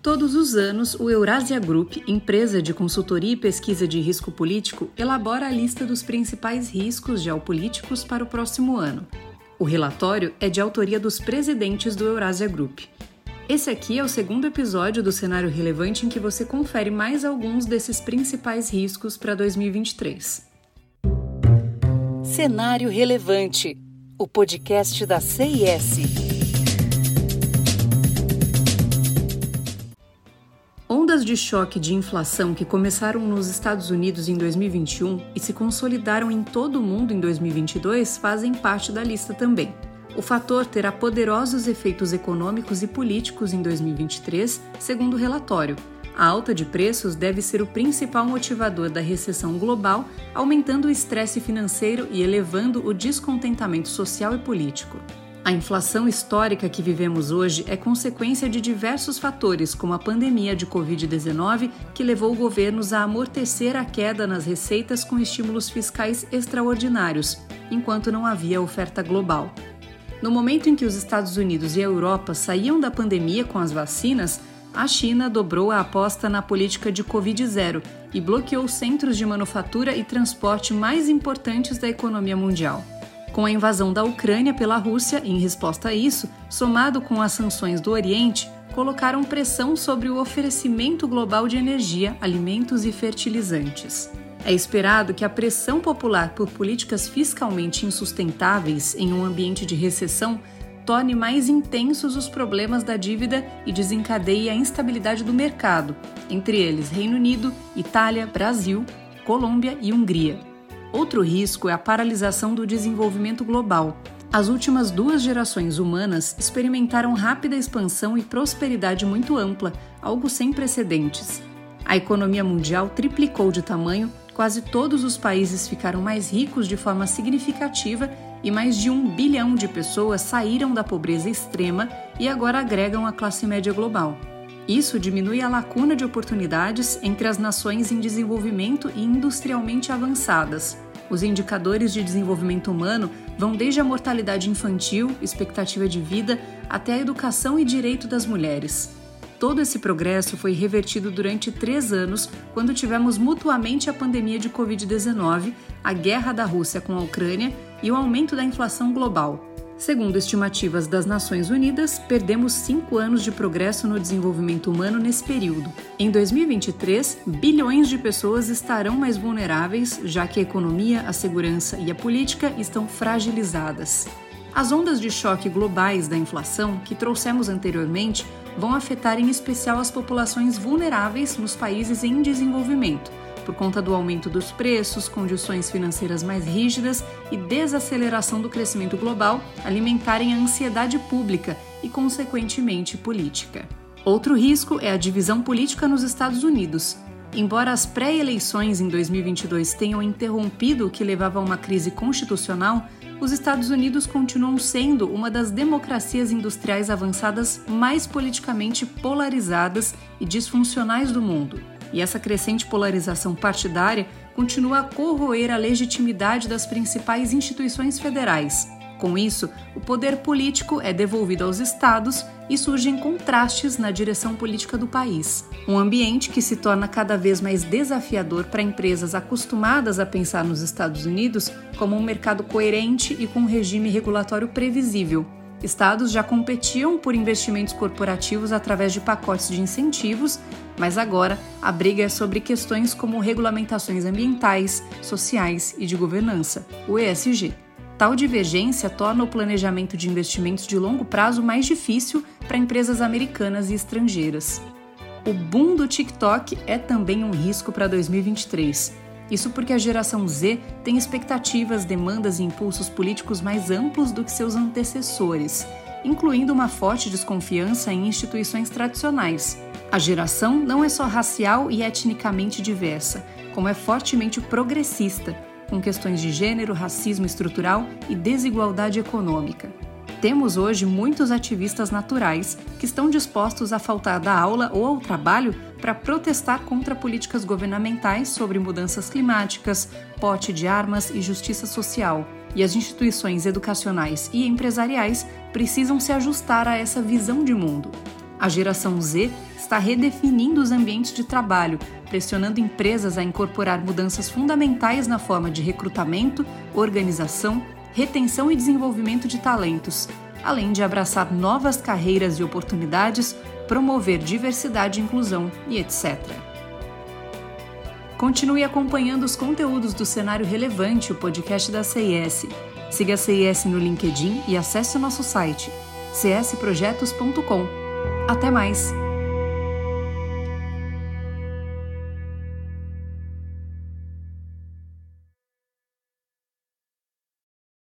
Todos os anos, o Eurasia Group, empresa de consultoria e pesquisa de risco político, elabora a lista dos principais riscos geopolíticos para o próximo ano. O relatório é de autoria dos presidentes do Eurasia Group. Esse aqui é o segundo episódio do Cenário Relevante em que você confere mais alguns desses principais riscos para 2023. Cenário Relevante, o podcast da CIS. Ondas de choque de inflação que começaram nos Estados Unidos em 2021 e se consolidaram em todo o mundo em 2022 fazem parte da lista também. O fator terá poderosos efeitos econômicos e políticos em 2023, segundo o relatório. A alta de preços deve ser o principal motivador da recessão global, aumentando o estresse financeiro e elevando o descontentamento social e político. A inflação histórica que vivemos hoje é consequência de diversos fatores, como a pandemia de Covid-19, que levou governos a amortecer a queda nas receitas com estímulos fiscais extraordinários, enquanto não havia oferta global. No momento em que os Estados Unidos e a Europa saíam da pandemia com as vacinas, a China dobrou a aposta na política de Covid-0 e bloqueou centros de manufatura e transporte mais importantes da economia mundial. Com a invasão da Ucrânia pela Rússia, em resposta a isso, somado com as sanções do Oriente, colocaram pressão sobre o oferecimento global de energia, alimentos e fertilizantes. É esperado que a pressão popular por políticas fiscalmente insustentáveis em um ambiente de recessão torne mais intensos os problemas da dívida e desencadeie a instabilidade do mercado, entre eles Reino Unido, Itália, Brasil, Colômbia e Hungria. Outro risco é a paralisação do desenvolvimento global. As últimas duas gerações humanas experimentaram rápida expansão e prosperidade muito ampla, algo sem precedentes. A economia mundial triplicou de tamanho, quase todos os países ficaram mais ricos de forma significativa e mais de um bilhão de pessoas saíram da pobreza extrema e agora agregam a classe média global. Isso diminui a lacuna de oportunidades entre as nações em desenvolvimento e industrialmente avançadas. Os indicadores de desenvolvimento humano vão desde a mortalidade infantil, expectativa de vida, até a educação e direito das mulheres. Todo esse progresso foi revertido durante três anos, quando tivemos mutuamente a pandemia de Covid-19, a guerra da Rússia com a Ucrânia e o aumento da inflação global. Segundo estimativas das Nações Unidas, perdemos cinco anos de progresso no desenvolvimento humano nesse período. Em 2023, bilhões de pessoas estarão mais vulneráveis, já que a economia, a segurança e a política estão fragilizadas. As ondas de choque globais da inflação que trouxemos anteriormente vão afetar em especial as populações vulneráveis nos países em desenvolvimento por conta do aumento dos preços, condições financeiras mais rígidas e desaceleração do crescimento global alimentarem a ansiedade pública e, consequentemente, política. Outro risco é a divisão política nos Estados Unidos. Embora as pré-eleições em 2022 tenham interrompido o que levava a uma crise constitucional, os Estados Unidos continuam sendo uma das democracias industriais avançadas mais politicamente polarizadas e disfuncionais do mundo e essa crescente polarização partidária continua a corroer a legitimidade das principais instituições federais. Com isso, o poder político é devolvido aos estados e surgem contrastes na direção política do país. Um ambiente que se torna cada vez mais desafiador para empresas acostumadas a pensar nos Estados Unidos como um mercado coerente e com um regime regulatório previsível, Estados já competiam por investimentos corporativos através de pacotes de incentivos, mas agora a briga é sobre questões como regulamentações ambientais, sociais e de governança, o ESG. Tal divergência torna o planejamento de investimentos de longo prazo mais difícil para empresas americanas e estrangeiras. O boom do TikTok é também um risco para 2023 isso porque a geração Z tem expectativas, demandas e impulsos políticos mais amplos do que seus antecessores, incluindo uma forte desconfiança em instituições tradicionais. A geração não é só racial e etnicamente diversa, como é fortemente progressista, com questões de gênero, racismo estrutural e desigualdade econômica. Temos hoje muitos ativistas naturais que estão dispostos a faltar da aula ou ao trabalho para protestar contra políticas governamentais sobre mudanças climáticas, pote de armas e justiça social. E as instituições educacionais e empresariais precisam se ajustar a essa visão de mundo. A geração Z está redefinindo os ambientes de trabalho, pressionando empresas a incorporar mudanças fundamentais na forma de recrutamento, organização, retenção e desenvolvimento de talentos, além de abraçar novas carreiras e oportunidades, promover diversidade e inclusão e etc. Continue acompanhando os conteúdos do Cenário Relevante, o podcast da CIS. Siga a CIS no LinkedIn e acesse o nosso site csprojetos.com. Até mais!